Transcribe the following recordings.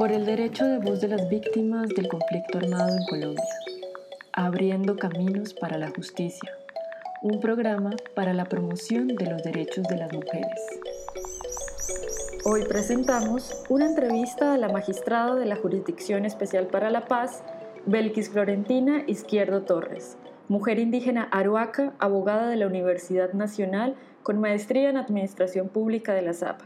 Por el derecho de voz de las víctimas del conflicto armado en Colombia. Abriendo caminos para la justicia. Un programa para la promoción de los derechos de las mujeres. Hoy presentamos una entrevista a la magistrada de la Jurisdicción Especial para la Paz, Belkis Florentina Izquierdo Torres, mujer indígena aruaca, abogada de la Universidad Nacional con maestría en Administración Pública de la ZAPA.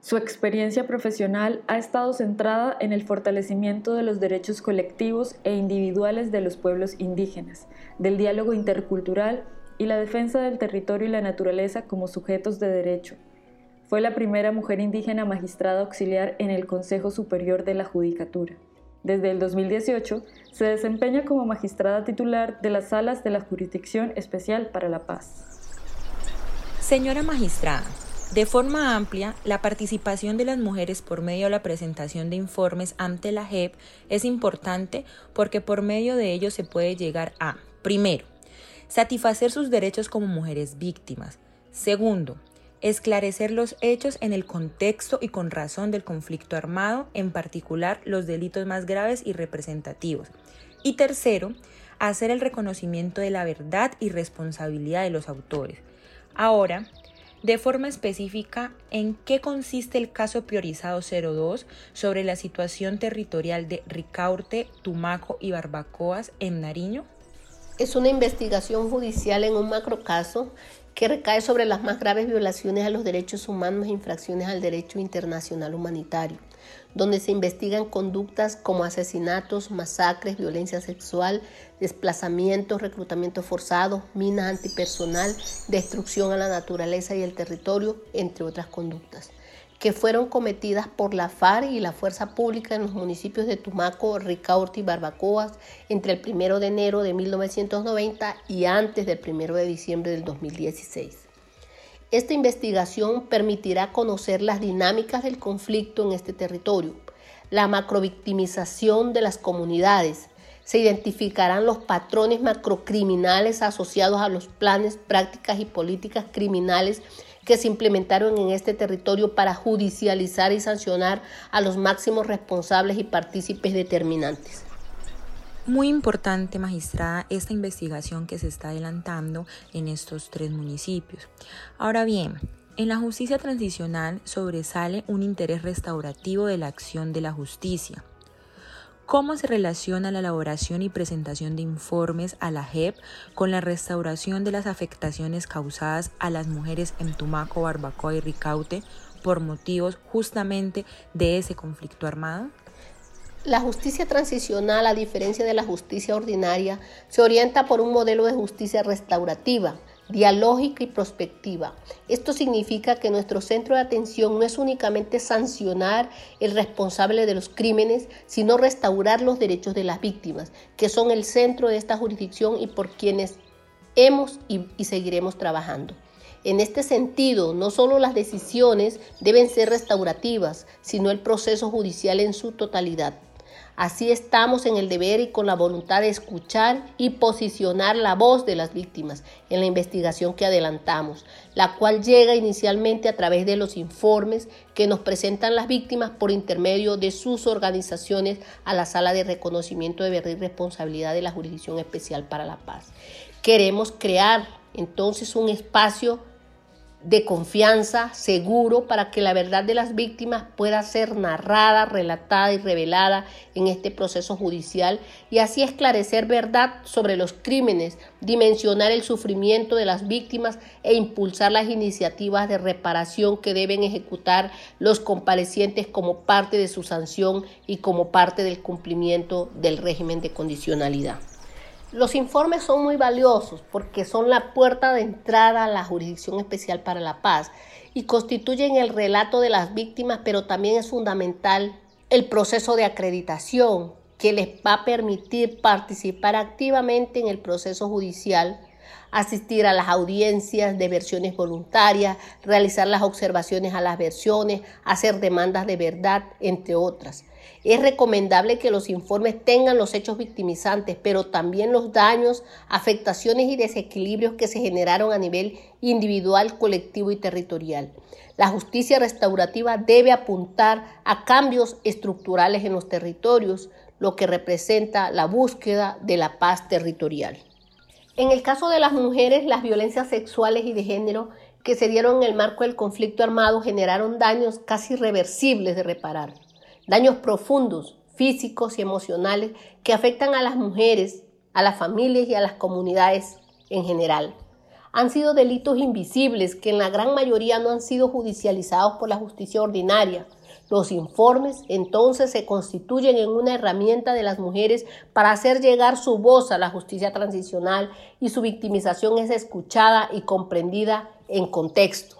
Su experiencia profesional ha estado centrada en el fortalecimiento de los derechos colectivos e individuales de los pueblos indígenas, del diálogo intercultural y la defensa del territorio y la naturaleza como sujetos de derecho, fue la primera mujer indígena magistrada auxiliar en el Consejo Superior de la Judicatura. Desde el 2018 se desempeña como magistrada titular de las salas de la Jurisdicción Especial para la Paz. Señora magistrada, de forma amplia, la participación de las mujeres por medio de la presentación de informes ante la JEP es importante porque por medio de ello se puede llegar a, primero, satisfacer sus derechos como mujeres víctimas. Segundo, esclarecer los hechos en el contexto y con razón del conflicto armado, en particular los delitos más graves y representativos. Y tercero, hacer el reconocimiento de la verdad y responsabilidad de los autores. Ahora, de forma específica, ¿en qué consiste el caso priorizado 02 sobre la situación territorial de Ricaurte, Tumaco y Barbacoas en Nariño? Es una investigación judicial en un macrocaso que recae sobre las más graves violaciones a los derechos humanos e infracciones al derecho internacional humanitario, donde se investigan conductas como asesinatos, masacres, violencia sexual, desplazamientos, reclutamiento forzado, minas antipersonal, destrucción a la naturaleza y el territorio, entre otras conductas que fueron cometidas por la FARC y la Fuerza Pública en los municipios de Tumaco, Ricaurte y Barbacoas entre el 1 de enero de 1990 y antes del 1 de diciembre del 2016. Esta investigación permitirá conocer las dinámicas del conflicto en este territorio, la macrovictimización de las comunidades, se identificarán los patrones macrocriminales asociados a los planes, prácticas y políticas criminales que se implementaron en este territorio para judicializar y sancionar a los máximos responsables y partícipes determinantes. Muy importante, magistrada, esta investigación que se está adelantando en estos tres municipios. Ahora bien, en la justicia transicional sobresale un interés restaurativo de la acción de la justicia ¿Cómo se relaciona la elaboración y presentación de informes a la JEP con la restauración de las afectaciones causadas a las mujeres en Tumaco, Barbacoa y Ricaute por motivos justamente de ese conflicto armado? La justicia transicional, a diferencia de la justicia ordinaria, se orienta por un modelo de justicia restaurativa, dialógica y prospectiva. Esto significa que nuestro centro de atención no es únicamente sancionar el responsable de los crímenes, sino restaurar los derechos de las víctimas, que son el centro de esta jurisdicción y por quienes hemos y, y seguiremos trabajando. En este sentido, no solo las decisiones deben ser restaurativas, sino el proceso judicial en su totalidad. Así estamos en el deber y con la voluntad de escuchar y posicionar la voz de las víctimas en la investigación que adelantamos, la cual llega inicialmente a través de los informes que nos presentan las víctimas por intermedio de sus organizaciones a la sala de reconocimiento de verdad y responsabilidad de la Jurisdicción Especial para la Paz. Queremos crear entonces un espacio de confianza, seguro, para que la verdad de las víctimas pueda ser narrada, relatada y revelada en este proceso judicial y así esclarecer verdad sobre los crímenes, dimensionar el sufrimiento de las víctimas e impulsar las iniciativas de reparación que deben ejecutar los comparecientes como parte de su sanción y como parte del cumplimiento del régimen de condicionalidad. Los informes son muy valiosos porque son la puerta de entrada a la Jurisdicción Especial para la Paz y constituyen el relato de las víctimas, pero también es fundamental el proceso de acreditación que les va a permitir participar activamente en el proceso judicial, asistir a las audiencias de versiones voluntarias, realizar las observaciones a las versiones, hacer demandas de verdad, entre otras. Es recomendable que los informes tengan los hechos victimizantes, pero también los daños, afectaciones y desequilibrios que se generaron a nivel individual, colectivo y territorial. La justicia restaurativa debe apuntar a cambios estructurales en los territorios, lo que representa la búsqueda de la paz territorial. En el caso de las mujeres, las violencias sexuales y de género que se dieron en el marco del conflicto armado generaron daños casi irreversibles de reparar, daños profundos, físicos y emocionales que afectan a las mujeres, a las familias y a las comunidades en general. Han sido delitos invisibles que en la gran mayoría no han sido judicializados por la justicia ordinaria, los informes entonces se constituyen en una herramienta de las mujeres para hacer llegar su voz a la justicia transicional y su victimización es escuchada y comprendida en contexto.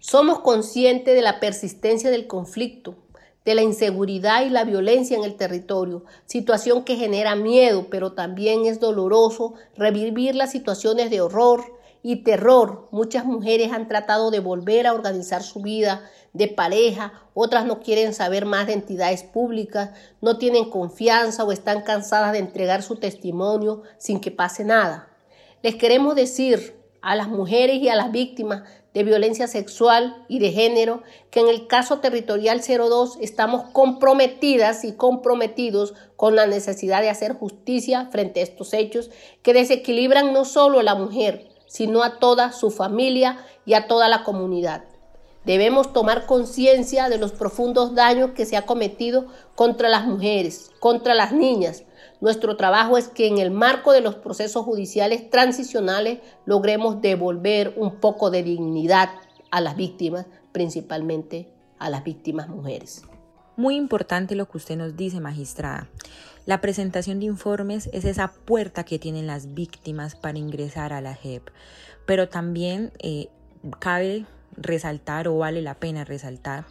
Somos conscientes de la persistencia del conflicto, de la inseguridad y la violencia en el territorio, situación que genera miedo, pero también es doloroso revivir las situaciones de horror y terror. Muchas mujeres han tratado de volver a organizar su vida de pareja, otras no quieren saber más de entidades públicas, no tienen confianza o están cansadas de entregar su testimonio sin que pase nada. Les queremos decir a las mujeres y a las víctimas de violencia sexual y de género que en el caso territorial 02 estamos comprometidas y comprometidos con la necesidad de hacer justicia frente a estos hechos que desequilibran no solo a la mujer, sino a toda su familia y a toda la comunidad. Debemos tomar conciencia de los profundos daños que se ha cometido contra las mujeres, contra las niñas. Nuestro trabajo es que en el marco de los procesos judiciales transicionales logremos devolver un poco de dignidad a las víctimas, principalmente a las víctimas mujeres. Muy importante lo que usted nos dice, magistrada. La presentación de informes es esa puerta que tienen las víctimas para ingresar a la JEP, pero también eh, cabe resaltar o vale la pena resaltar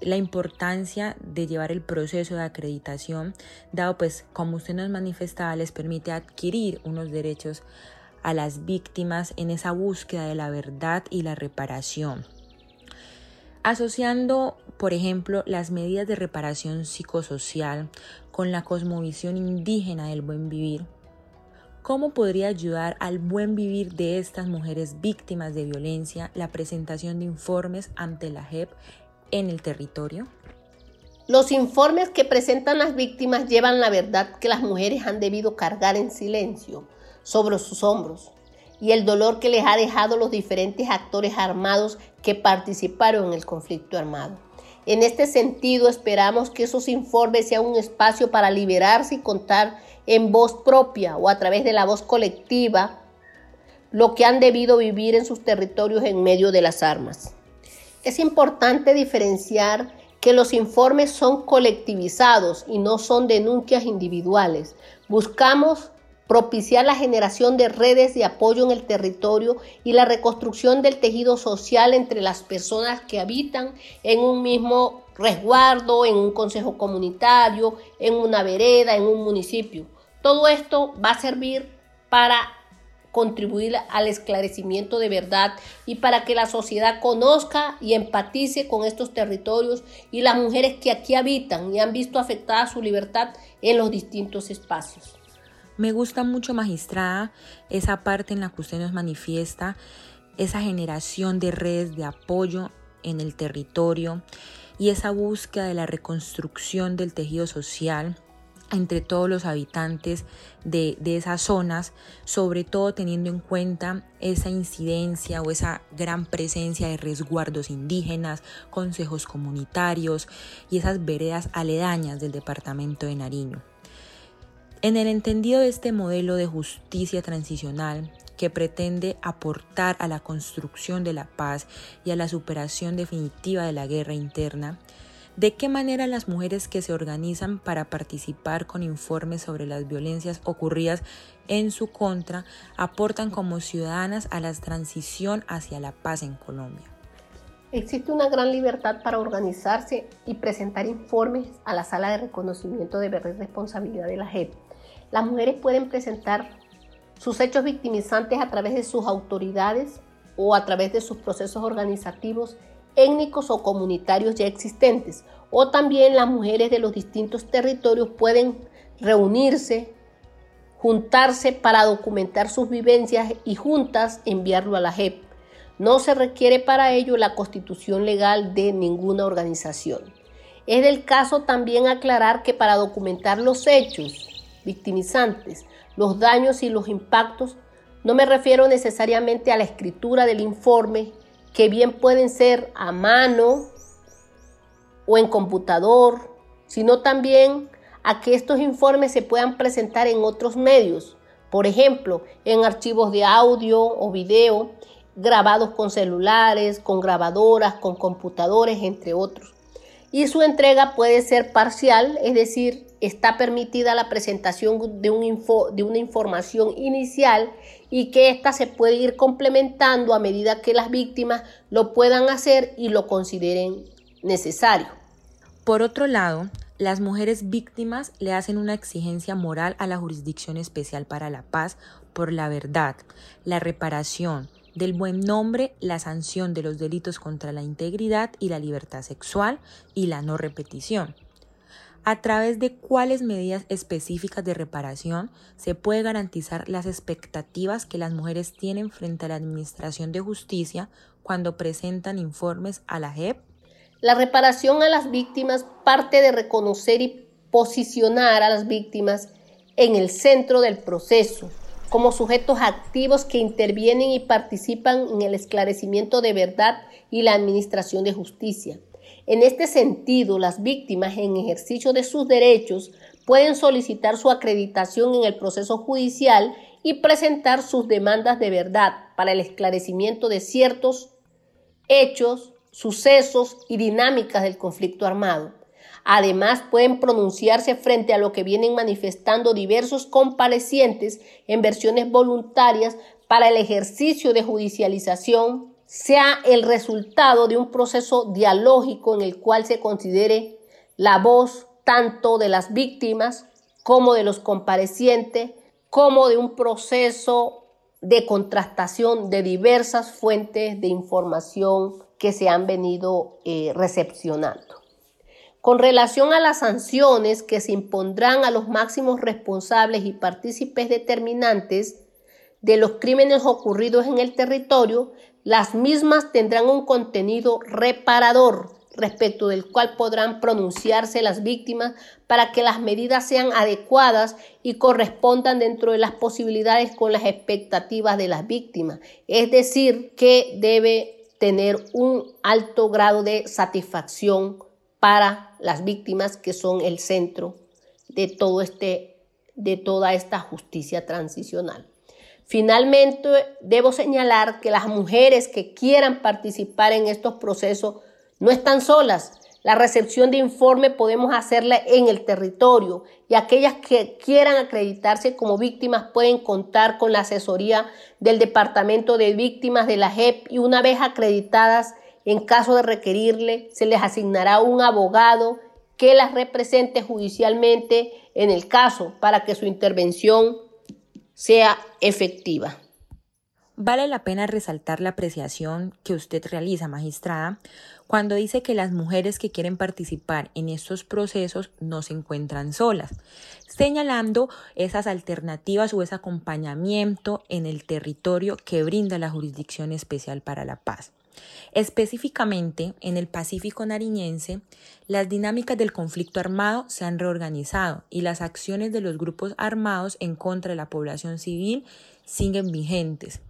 la importancia de llevar el proceso de acreditación, dado pues como usted nos manifestaba, les permite adquirir unos derechos a las víctimas en esa búsqueda de la verdad y la reparación. Asociando, por ejemplo, las medidas de reparación psicosocial con la cosmovisión indígena del buen vivir, ¿Cómo podría ayudar al buen vivir de estas mujeres víctimas de violencia la presentación de informes ante la JEP en el territorio? Los informes que presentan las víctimas llevan la verdad que las mujeres han debido cargar en silencio sobre sus hombros y el dolor que les ha dejado los diferentes actores armados que participaron en el conflicto armado. En este sentido, esperamos que esos informes sean un espacio para liberarse y contar en voz propia o a través de la voz colectiva lo que han debido vivir en sus territorios en medio de las armas. Es importante diferenciar que los informes son colectivizados y no son denuncias individuales. Buscamos propiciar la generación de redes de apoyo en el territorio y la reconstrucción del tejido social entre las personas que habitan en un mismo resguardo, en un consejo comunitario, en una vereda, en un municipio. Todo esto va a servir para contribuir al esclarecimiento de verdad y para que la sociedad conozca y empatice con estos territorios y las mujeres que aquí habitan y han visto afectada su libertad en los distintos espacios. Me gusta mucho, magistrada, esa parte en la que usted nos manifiesta, esa generación de redes de apoyo en el territorio y esa búsqueda de la reconstrucción del tejido social entre todos los habitantes de, esas zonas, sobre todo teniendo en cuenta esa incidencia o esa gran presencia de resguardos indígenas, consejos comunitarios y esas veredas aledañas del departamento de Nariño. En el entendido de este modelo de justicia transicional que pretende aportar a la construcción de la paz y a la superación definitiva de la guerra interna, ¿de qué manera las mujeres que se organizan para participar con informes sobre las violencias ocurridas en su contra aportan como ciudadanas a la transición hacia la paz en Colombia? Existe una gran libertad para organizarse y presentar informes a la sala de reconocimiento de responsabilidad de la JEP las mujeres pueden presentar sus hechos victimizantes a través de sus autoridades o a través de sus procesos organizativos étnicos o comunitarios ya existentes, o también las mujeres de los distintos territorios pueden reunirse, juntarse para documentar sus vivencias y juntas enviarlo a la JEP. No se requiere para ello la constitución legal de ninguna organización. Es del caso también aclarar que para documentar los hechos victimizantes, los daños y los impactos, no me refiero necesariamente a la escritura del informe, que bien pueden ser a mano o en computador, sino también a que estos informes se puedan presentar en otros medios, por ejemplo, en archivos de audio o video, grabados con celulares, con grabadoras, con computadores, entre otros. Y su entrega puede ser parcial, es decir, está permitida la presentación de, una información inicial y que ésta se puede ir complementando a medida que las víctimas lo puedan hacer y lo consideren necesario. Por otro lado, las mujeres víctimas le hacen una exigencia moral a la Jurisdicción Especial para la Paz por la verdad, la reparación, del buen nombre, la sanción de los delitos contra la integridad y la libertad sexual y la no repetición a través de cuáles medidas específicas de reparación se puede garantizar las expectativas que las mujeres tienen frente a la Administración de Justicia cuando presentan informes a la JEP. La reparación a las víctimas parte de reconocer y posicionar a las víctimas en el centro del proceso, como sujetos activos que intervienen y participan en el esclarecimiento de verdad y la administración de justicia. En este sentido, las víctimas en ejercicio de sus derechos pueden solicitar su acreditación en el proceso judicial y presentar sus demandas de verdad para el esclarecimiento de ciertos hechos, sucesos y dinámicas del conflicto armado. Además, pueden pronunciarse frente a lo que vienen manifestando diversos comparecientes en versiones voluntarias para el ejercicio de judicialización, sea el resultado de un proceso dialógico en el cual se considere la voz tanto de las víctimas como de los comparecientes, como de un proceso de contrastación de diversas fuentes de información que se han venido eh, recepcionando. Con relación a las sanciones que se impondrán a los máximos responsables y partícipes determinantes de los crímenes ocurridos en el territorio, las mismas tendrán un contenido reparador respecto del cual podrán pronunciarse las víctimas para que las medidas sean adecuadas y correspondan dentro de las posibilidades con las expectativas de las víctimas. Es decir, que debe tener un alto grado de satisfacción para las víctimas que son el centro de todo este de toda esta justicia transicional. Finalmente, debo señalar que las mujeres que quieran participar en estos procesos no están solas. La recepción de informe podemos hacerla en el territorio y aquellas que quieran acreditarse como víctimas pueden contar con la asesoría del Departamento de Víctimas de la JEP y una vez acreditadas, en caso de requerirle, se les asignará un abogado que las represente judicialmente en el caso para que su intervención sea efectiva. Vale la pena resaltar la apreciación que usted realiza, magistrada, cuando dice que las mujeres que quieren participar en estos procesos no se encuentran solas, señalando esas alternativas o ese acompañamiento en el territorio que brinda la Jurisdicción Especial para la Paz. Específicamente, en el Pacífico nariñense, las dinámicas del conflicto armado se han reorganizado y las acciones de los grupos armados en contra de la población civil siguen vigentes.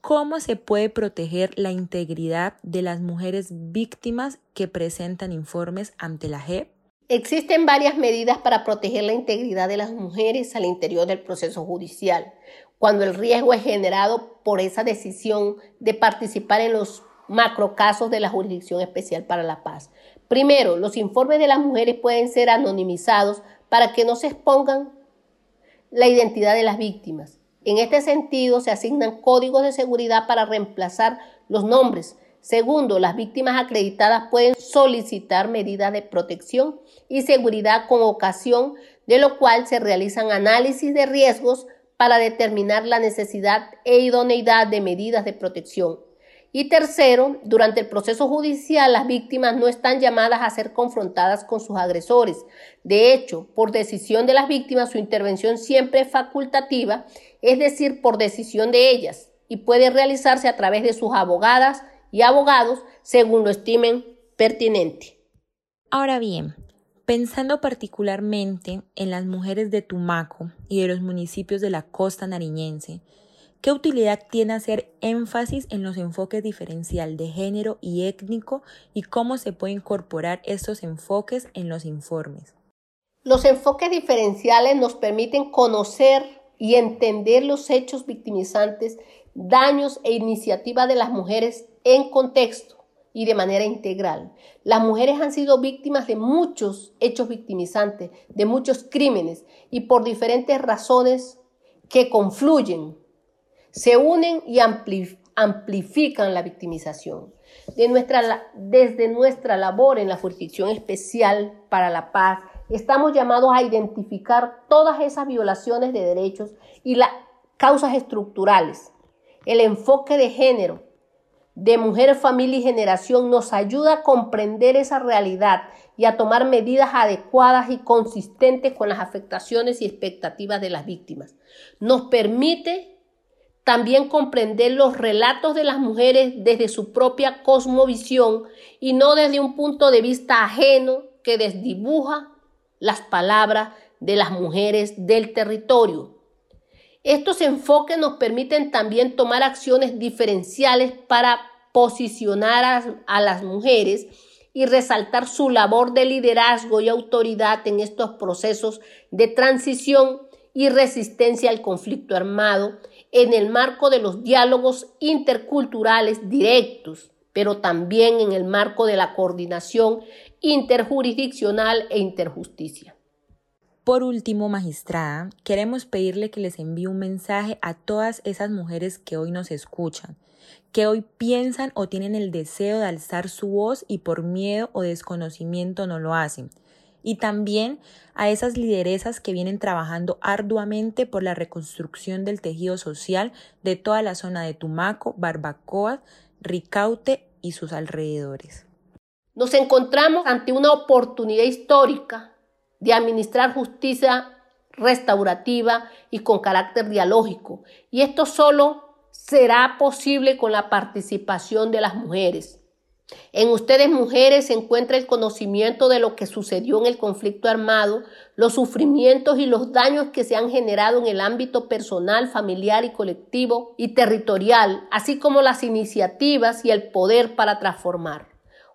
¿Cómo se puede proteger la integridad de las mujeres víctimas que presentan informes ante la JEP? Existen varias medidas para proteger la integridad de las mujeres al interior del proceso judicial, cuando el riesgo es generado por esa decisión de participar en los macrocasos de la Jurisdicción Especial para la Paz. Primero, los informes de las mujeres pueden ser anonimizados para que no se expongan la identidad de las víctimas. En este sentido, se asignan códigos de seguridad para reemplazar los nombres. Segundo, las víctimas acreditadas pueden solicitar medidas de protección y seguridad con ocasión de lo cual se realizan análisis de riesgos para determinar la necesidad e idoneidad de medidas de protección Y tercero, durante el proceso judicial las víctimas no están llamadas a ser confrontadas con sus agresores. De hecho, por decisión de las víctimas su intervención siempre es facultativa, es decir, por decisión de ellas, y puede realizarse a través de sus abogadas y abogados según lo estimen pertinente. Ahora bien, pensando particularmente en las mujeres de Tumaco y de los municipios de la costa nariñense, ¿Qué utilidad tiene hacer énfasis en los enfoques diferencial de género y étnico y cómo se puede incorporar estos enfoques en los informes? Los enfoques diferenciales nos permiten conocer y entender los hechos victimizantes, daños e iniciativas de las mujeres en contexto y de manera integral. Las mujeres han sido víctimas de muchos hechos victimizantes, de muchos crímenes y por diferentes razones que confluyen se unen y amplifican la victimización. desde nuestra labor en la Jurisdicción Especial para la Paz, estamos llamados a identificar todas esas violaciones de derechos y las causas estructurales. El enfoque de género de mujer, familia y generación nos ayuda a comprender esa realidad y a tomar medidas adecuadas y consistentes con las afectaciones y expectativas de las víctimas. Nos permite también comprender los relatos de las mujeres desde su propia cosmovisión y no desde un punto de vista ajeno que desdibuja las palabras de las mujeres del territorio. Estos enfoques nos permiten también tomar acciones diferenciales para posicionar a, las mujeres y resaltar su labor de liderazgo y autoridad en estos procesos de transición y resistencia al conflicto armado en el marco de los diálogos interculturales directos, pero también en el marco de la coordinación interjurisdiccional e interjusticia. Por último, magistrada, queremos pedirle que les envíe un mensaje a todas esas mujeres que hoy nos escuchan, que hoy piensan o tienen el deseo de alzar su voz y por miedo o desconocimiento no lo hacen y también a esas lideresas que vienen trabajando arduamente por la reconstrucción del tejido social de toda la zona de Tumaco, Barbacoa, Ricaute y sus alrededores. Nos encontramos ante una oportunidad histórica de administrar justicia restaurativa y con carácter dialógico, y esto solo será posible con la participación de las mujeres. En ustedes mujeres se encuentra el conocimiento de lo que sucedió en el conflicto armado, los sufrimientos y los daños que se han generado en el ámbito personal, familiar y colectivo y territorial, así como las iniciativas y el poder para transformar.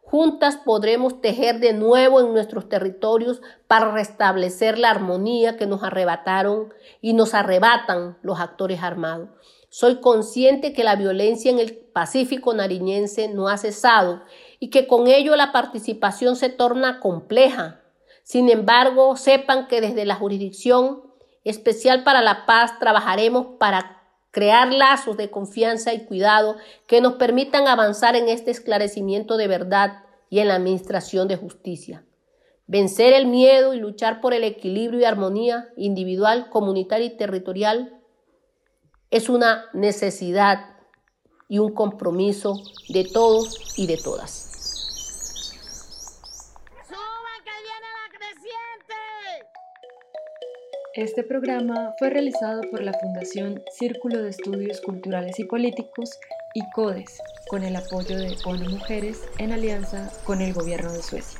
Juntas podremos tejer de nuevo en nuestros territorios para restablecer la armonía que nos arrebataron y nos arrebatan los actores armados. Soy consciente que la violencia en el Pacífico nariñense no ha cesado y que con ello la participación se torna compleja. Sin embargo, sepan que desde la jurisdicción especial para la paz trabajaremos para crear lazos de confianza y cuidado que nos permitan avanzar en este esclarecimiento de verdad y en la administración de justicia. Vencer el miedo y luchar por el equilibrio y armonía individual, comunitaria y territorial es una necesidad y un compromiso de todos y de todas. Este programa fue realizado por la Fundación Círculo de Estudios Culturales y Políticos y CODES, con el apoyo de ONU Mujeres en alianza con el Gobierno de Suecia.